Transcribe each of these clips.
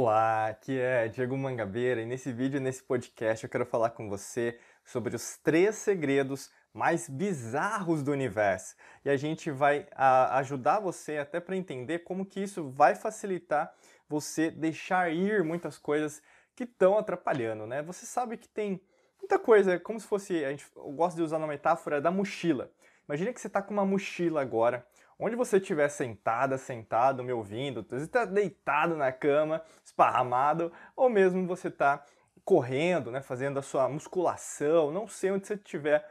Olá, aqui é Diego Mangabeira e nesse vídeo, nesse podcast, eu quero falar com você sobre os três segredos mais bizarros do universo. E a gente vai a, ajudar você até para entender como que isso vai facilitar você deixar ir muitas coisas que estão atrapalhando, né? Você sabe que tem muita coisa, é como se fosse, a gente, eu gosto de usar a metáfora da mochila. Imagina que você está com uma mochila agora, onde você estiver sentada, sentado, me ouvindo, você está deitado na cama, esparramado, ou mesmo você está correndo, né, fazendo a sua musculação, não sei onde você estiver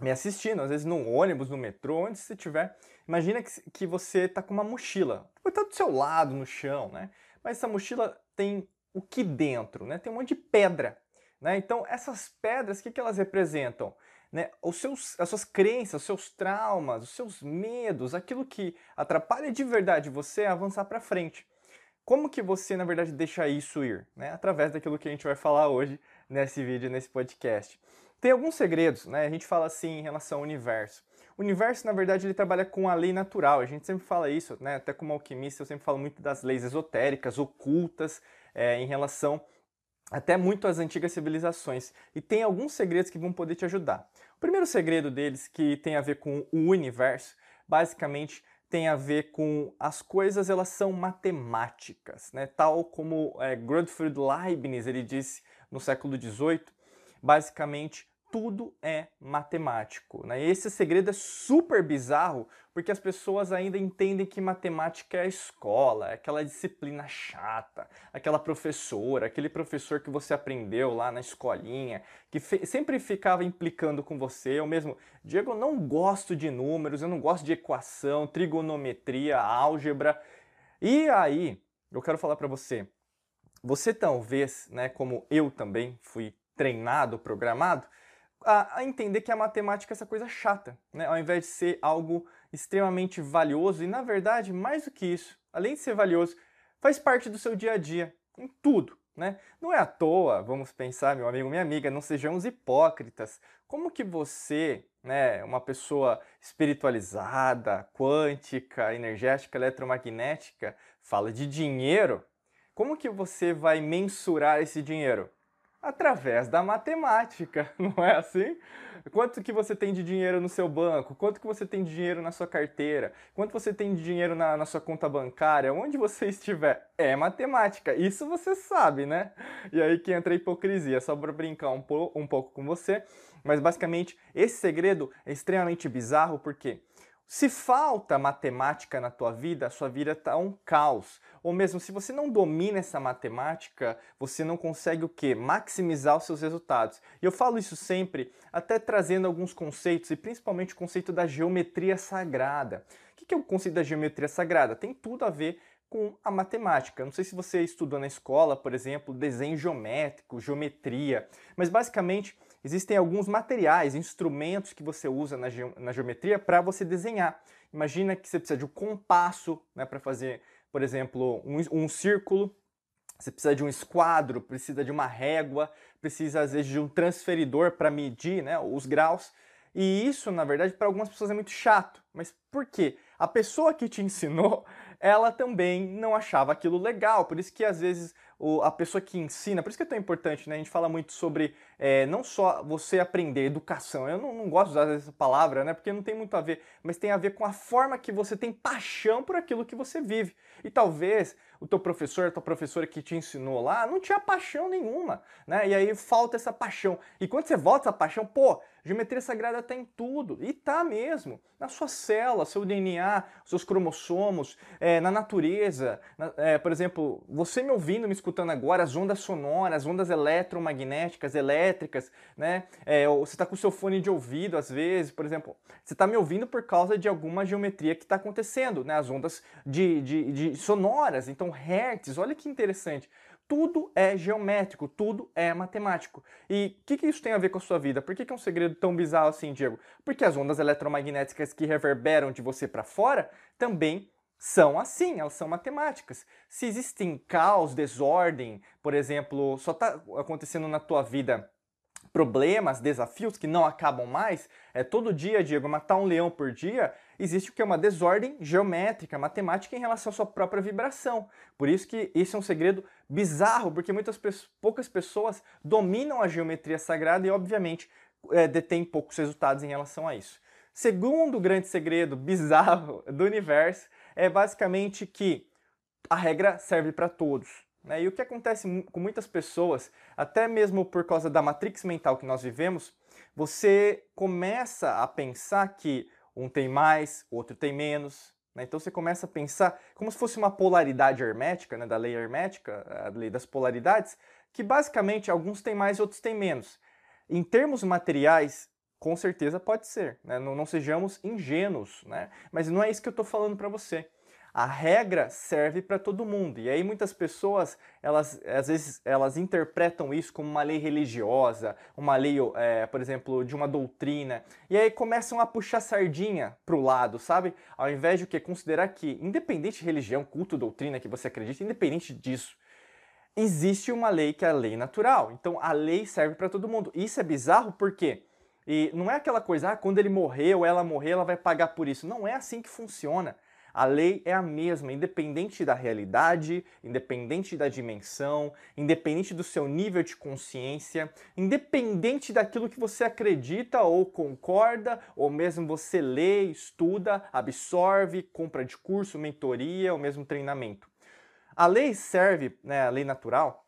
me assistindo, às vezes no ônibus, no metrô, onde você estiver. Imagina que, que você está com uma mochila, estar do seu lado, no chão, né? Mas essa mochila tem o que dentro, né? Tem um monte de pedra, né? Então essas pedras, o que, que elas representam? Né, os seus, as suas crenças, os seus traumas, os seus medos, aquilo que atrapalha de verdade você avançar para frente. Como que você, na verdade, deixa isso ir? Né? Através daquilo que a gente vai falar hoje nesse vídeo, nesse podcast. Tem alguns segredos, né? A gente fala assim em relação ao universo. O universo, na verdade, ele trabalha com a lei natural. A gente sempre fala isso, né? Até como alquimista, eu sempre falo muito das leis esotéricas, ocultas, é, em relação até muito às antigas civilizações. E tem alguns segredos que vão poder te ajudar. O primeiro segredo deles, que tem a ver com o universo, basicamente tem a ver com as coisas, elas são matemáticas, né? Tal como é, Gottfried Leibniz ele disse no século XVIII, basicamente tudo é matemático. Né? Esse segredo é super bizarro porque as pessoas ainda entendem que matemática é a escola, é aquela disciplina chata, aquela professora, aquele professor que você aprendeu lá na escolinha, que sempre ficava implicando com você. Eu mesmo, Diego, eu não gosto de números, eu não gosto de equação, trigonometria, álgebra. E aí, eu quero falar para você, você talvez, né, como eu também fui treinado, programado, a, a, entender que a matemática é essa coisa chata, né? Ao invés de ser algo extremamente valioso, e na verdade, mais do que isso, além de ser valioso, faz parte do seu dia a dia, em tudo. Né? Não é à toa, vamos pensar, meu amigo, minha amiga, não sejamos hipócritas. Como que você, né, uma pessoa espiritualizada, quântica, energética, eletromagnética, fala de dinheiro? Como que você vai mensurar esse dinheiro? Através da matemática, não é assim? Quanto que você tem de dinheiro no seu banco? Quanto que você tem de dinheiro na sua carteira? Quanto você tem de dinheiro na, na sua conta bancária? Onde você estiver? É matemática. Isso você sabe, né? E aí que entra a hipocrisia. Só para brincar um, po um pouco com você. Mas basicamente, esse segredo é extremamente bizarro porque se falta matemática na tua vida, a sua vida está um caos. Ou mesmo se você não domina essa matemática, você não consegue o quê? Maximizar os seus resultados. E eu falo isso sempre, até trazendo alguns conceitos, e principalmente o conceito da geometria sagrada. O que é o conceito da geometria sagrada? Tem tudo a ver com a matemática. Não sei se você estudou na escola, por exemplo, desenho geométrico, geometria, mas basicamente existem alguns materiais, instrumentos que você usa na, ge na geometria para você desenhar. Imagina que você precisa de um compasso né, para fazer, por exemplo, um, um círculo. Você precisa de um esquadro, precisa de uma régua, precisa às vezes de um transferidor para medir né, os graus. E isso, na verdade, para algumas pessoas é muito chato. Mas por quê? A pessoa que te ensinou, ela também não achava aquilo legal. Por isso que às vezes o, a pessoa que ensina, por isso que é tão importante, né? A gente fala muito sobre é, não só você aprender educação. Eu não, não gosto de usar essa palavra, né? Porque não tem muito a ver, mas tem a ver com a forma que você tem paixão por aquilo que você vive. E talvez o teu professor, a tua professora que te ensinou lá, não tinha paixão nenhuma, né? E aí falta essa paixão. E quando você volta essa paixão, pô, geometria sagrada tá em tudo. E tá mesmo. Na sua célula, seu DNA, seus cromossomos, é, na natureza. Na, é, por exemplo, você me ouvindo, me escutando, escutando agora, as ondas sonoras, as ondas eletromagnéticas, elétricas, né? É, você está com o seu fone de ouvido, às vezes, por exemplo, você está me ouvindo por causa de alguma geometria que está acontecendo, né? As ondas de, de, de sonoras, então hertz, olha que interessante. Tudo é geométrico, tudo é matemático. E o que, que, isso tem a ver com a sua vida? Por que, que é um segredo tão bizarro assim, Diego? Porque as ondas eletromagnéticas que reverberam de você para fora também são assim, elas são matemáticas. Se existem caos, desordem, por exemplo, só está acontecendo na tua vida problemas, desafios que não acabam mais, é todo dia, Diego, matar um leão por dia, existe o que é uma desordem geométrica, matemática em relação à sua própria vibração. Por isso que isso é um segredo bizarro, porque muitas poucas pessoas dominam a geometria sagrada e, obviamente, é, detêm poucos resultados em relação a isso. Segundo grande segredo bizarro do universo é basicamente que a regra serve para todos. Né? E o que acontece com muitas pessoas, até mesmo por causa da matrix mental que nós vivemos, você começa a pensar que um tem mais, outro tem menos. Né? Então você começa a pensar como se fosse uma polaridade hermética, né? da lei hermética, a lei das polaridades, que basicamente alguns têm mais, outros têm menos. Em termos materiais, com certeza pode ser, né? não, não, sejamos ingênuos, né? mas não é isso que eu estou falando para você. A regra serve para todo mundo. E aí muitas pessoas, elas às vezes elas interpretam isso como uma lei religiosa, uma lei, é, por exemplo, de uma doutrina. E aí começam a puxar sardinha para o lado, sabe? Ao invés de o que considerar que, independente de religião, culto, doutrina que você acredita, independente disso, existe uma lei que é a lei natural. Então a lei serve para todo mundo. Isso é bizarro porque e não é aquela coisa, ah, quando ele morrer ou ela morrer, ela vai pagar por isso. Não é assim que funciona. A lei é a mesma, independente da realidade, independente da dimensão, independente do seu nível de consciência, independente daquilo que você acredita ou concorda, ou mesmo você lê, estuda, absorve, compra de curso, mentoria ou mesmo treinamento. A lei serve, né, a lei natural,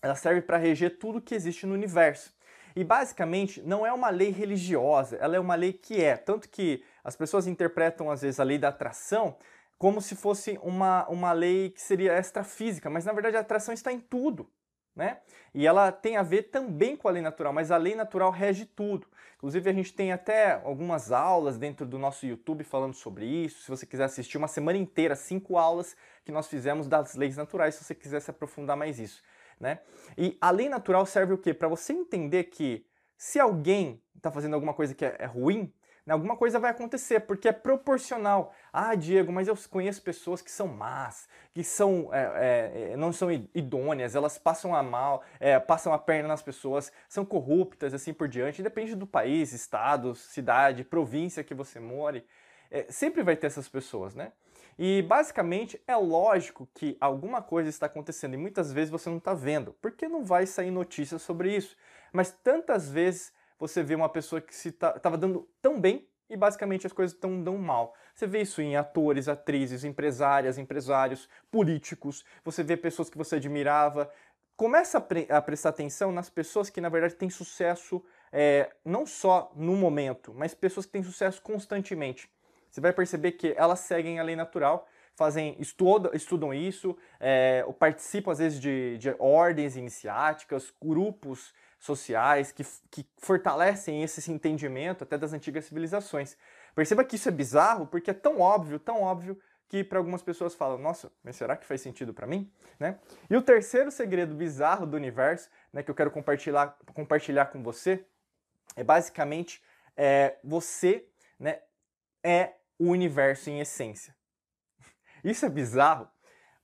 ela serve para reger tudo que existe no universo. E basicamente não é uma lei religiosa, ela é uma lei que é. Tanto que as pessoas interpretam às vezes a lei da atração como se fosse uma, uma lei que seria extrafísica, mas na verdade a atração está em tudo. Né? E ela tem a ver também com a lei natural, mas a lei natural rege tudo. Inclusive, a gente tem até algumas aulas dentro do nosso YouTube falando sobre isso. Se você quiser assistir uma semana inteira, cinco aulas que nós fizemos das leis naturais, se você quiser se aprofundar mais isso né? E a lei natural serve o quê? Para você entender que se alguém está fazendo alguma coisa que é, é ruim, né, alguma coisa vai acontecer, porque é proporcional. Ah, Diego, mas eu conheço pessoas que são más, que são, é, é, não são idôneas, elas passam a mal, é, passam a perna nas pessoas, são corruptas, assim por diante. Depende do país, estado, cidade, província que você more. É, sempre vai ter essas pessoas, né? E basicamente é lógico que alguma coisa está acontecendo e muitas vezes você não está vendo, porque não vai sair notícias sobre isso. Mas tantas vezes você vê uma pessoa que estava tá, dando tão bem e basicamente as coisas estão dando mal. Você vê isso em atores, atrizes, empresárias, empresários, políticos, você vê pessoas que você admirava. Começa a, pre a prestar atenção nas pessoas que na verdade têm sucesso é, não só no momento, mas pessoas que têm sucesso constantemente você vai perceber que elas seguem a lei natural, fazem estudam, estudam isso, é, participam às vezes de, de ordens iniciáticas, grupos sociais que, que fortalecem esse entendimento até das antigas civilizações. Perceba que isso é bizarro porque é tão óbvio, tão óbvio que para algumas pessoas falam, nossa, mas será que faz sentido para mim? Né? E o terceiro segredo bizarro do universo, né, que eu quero compartilhar, compartilhar com você, é basicamente é, você né, é o universo em essência. Isso é bizarro,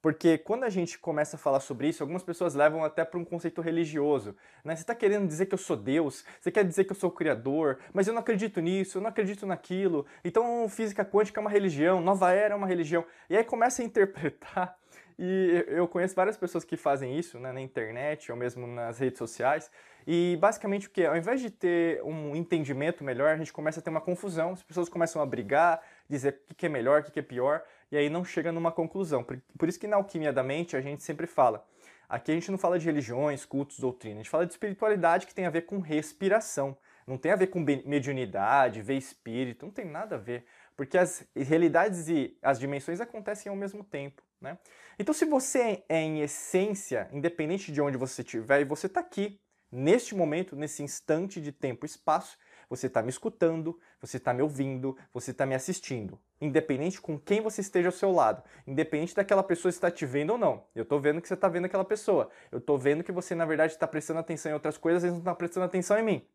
porque quando a gente começa a falar sobre isso, algumas pessoas levam até para um conceito religioso. Né? Você está querendo dizer que eu sou Deus, você quer dizer que eu sou o Criador, mas eu não acredito nisso, eu não acredito naquilo. Então física quântica é uma religião, nova era é uma religião. E aí começa a interpretar. E eu conheço várias pessoas que fazem isso né, na internet ou mesmo nas redes sociais. E basicamente o que? Ao invés de ter um entendimento melhor, a gente começa a ter uma confusão, as pessoas começam a brigar, dizer o que é melhor, o que é pior, e aí não chega numa conclusão. Por isso que na alquimia da mente a gente sempre fala. Aqui a gente não fala de religiões, cultos, doutrina, a gente fala de espiritualidade que tem a ver com respiração. Não tem a ver com mediunidade, ver espírito, não tem nada a ver. Porque as realidades e as dimensões acontecem ao mesmo tempo. Né? Então, se você é em essência, independente de onde você estiver, e você está aqui, neste momento, nesse instante de tempo e espaço, você está me escutando, você está me ouvindo, você está me assistindo. Independente com quem você esteja ao seu lado, independente daquela pessoa estar te vendo ou não. Eu estou vendo que você está vendo aquela pessoa. Eu estou vendo que você, na verdade, está prestando atenção em outras coisas e não está prestando atenção em mim.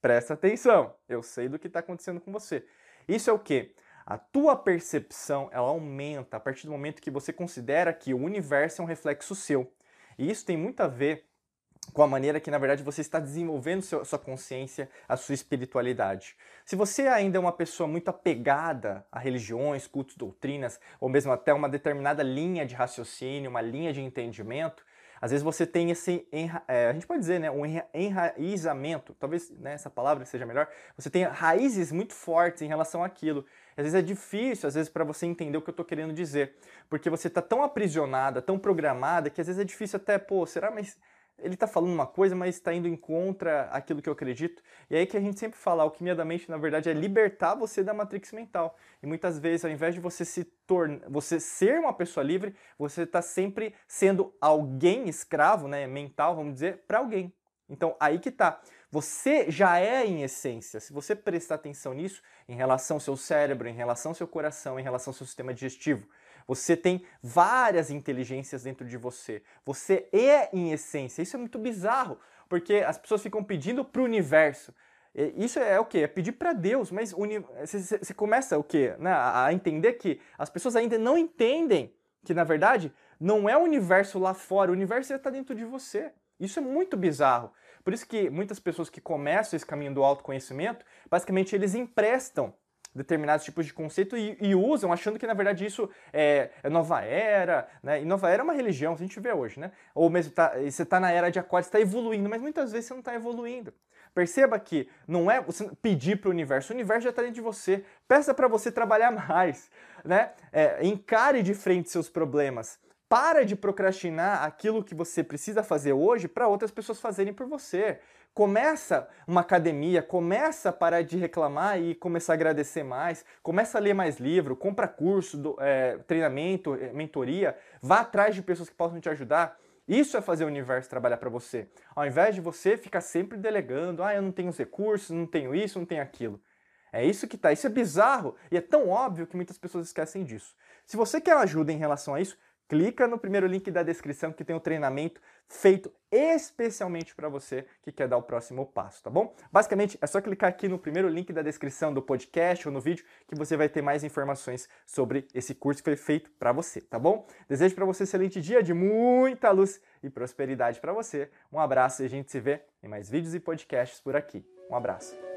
Presta atenção. Eu sei do que está acontecendo com você. Isso é o quê? A tua percepção ela aumenta a partir do momento que você considera que o universo é um reflexo seu. E isso tem muito a ver com a maneira que, na verdade, você está desenvolvendo seu, sua consciência, a sua espiritualidade. Se você ainda é uma pessoa muito apegada a religiões, cultos, doutrinas, ou mesmo até uma determinada linha de raciocínio, uma linha de entendimento, às vezes você tem esse, é, a gente pode dizer, né, um enraizamento, talvez né, essa palavra seja melhor, você tem raízes muito fortes em relação àquilo. Às vezes é difícil, às vezes, para você entender o que eu estou querendo dizer, porque você está tão aprisionada, tão programada, que às vezes é difícil até, pô, será, mas ele está falando uma coisa, mas está indo em contra aquilo que eu acredito. E aí que a gente sempre fala, alquimia da mente, na verdade, é libertar você da matrix mental. E muitas vezes, ao invés de você se tornar, você ser uma pessoa livre, você está sempre sendo alguém escravo, né, mental, vamos dizer, para alguém. Então, aí que tá. Você já é em essência. Se você prestar atenção nisso, em relação ao seu cérebro, em relação ao seu coração, em relação ao seu sistema digestivo, você tem várias inteligências dentro de você. Você é em essência. Isso é muito bizarro, porque as pessoas ficam pedindo para o universo. Isso é o quê? É pedir para Deus, mas você começa o quê? Né? A entender que as pessoas ainda não entendem que, na verdade, não é o universo lá fora, o universo está dentro de você. Isso é muito bizarro. Por isso que muitas pessoas que começam esse caminho do autoconhecimento, basicamente eles emprestam determinados tipos de conceito e, e, usam achando que na verdade isso é, é, nova era, né? E nova era é uma religião, a gente vê hoje, né? Ou mesmo tá, você está na era de aquário, está evoluindo, mas muitas vezes você não está evoluindo. Perceba que não é você pedir para o universo, o universo já está dentro de você. Peça para você trabalhar mais, né? É, encare de frente seus problemas. Para de procrastinar aquilo que você precisa fazer hoje para outras pessoas fazerem por você. Começa uma academia, começa a parar de reclamar e começar a agradecer mais, começa a ler mais livro, compra curso, do, é, treinamento, é, mentoria, vá atrás de pessoas que possam te ajudar. Isso é fazer o universo trabalhar para você. Ao invés de você ficar sempre delegando, ah, eu não tenho os recursos, não tenho isso, não tenho aquilo. É isso que tá. Isso é bizarro e é tão óbvio que muitas pessoas esquecem disso. Se você quer ajuda em relação a isso, clica no primeiro link da descrição que tem um treinamento feito especialmente para você que quer dar o próximo passo, tá bom? Basicamente, é só clicar aqui no primeiro link da descrição do podcast ou no vídeo que você vai ter mais informações sobre esse curso que foi feito para você, tá bom? Desejo para você um excelente dia de muita luz e prosperidade para você. Um abraço e a gente se vê em mais vídeos e podcasts por aqui. Um abraço.